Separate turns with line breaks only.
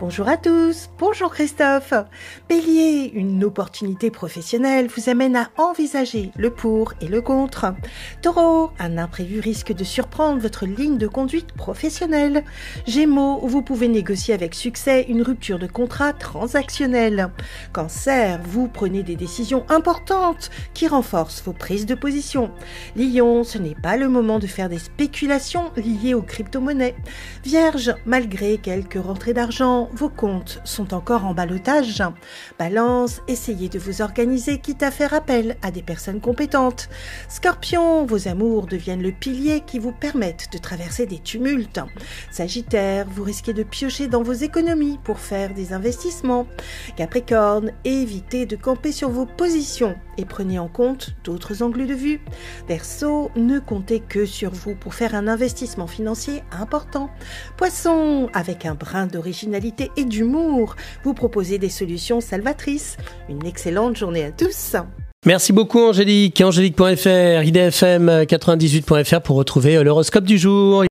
Bonjour à tous, bonjour Christophe. Bélier, une opportunité professionnelle vous amène à envisager le pour et le contre. Taureau, un imprévu risque de surprendre votre ligne de conduite professionnelle. Gémeaux, vous pouvez négocier avec succès une rupture de contrat transactionnel. Cancer, vous prenez des décisions importantes qui renforcent vos prises de position. Lion, ce n'est pas le moment de faire des spéculations liées aux crypto-monnaies. Vierge, malgré quelques rentrées d'argent, vos comptes sont encore en balotage? Balance, essayez de vous organiser quitte à faire appel à des personnes compétentes. Scorpion, vos amours deviennent le pilier qui vous permettent de traverser des tumultes. Sagittaire, vous risquez de piocher dans vos économies pour faire des investissements. Capricorne, évitez de camper sur vos positions et prenez en compte d'autres angles de vue. Verseau, ne comptez que sur vous pour faire un investissement financier important. Poisson, avec un brin d'originalité et d'humour, vous proposez des solutions salvatrices. Une excellente journée à tous.
Merci beaucoup Angélique. Angélique.fr, idfm98.fr pour retrouver l'horoscope du jour.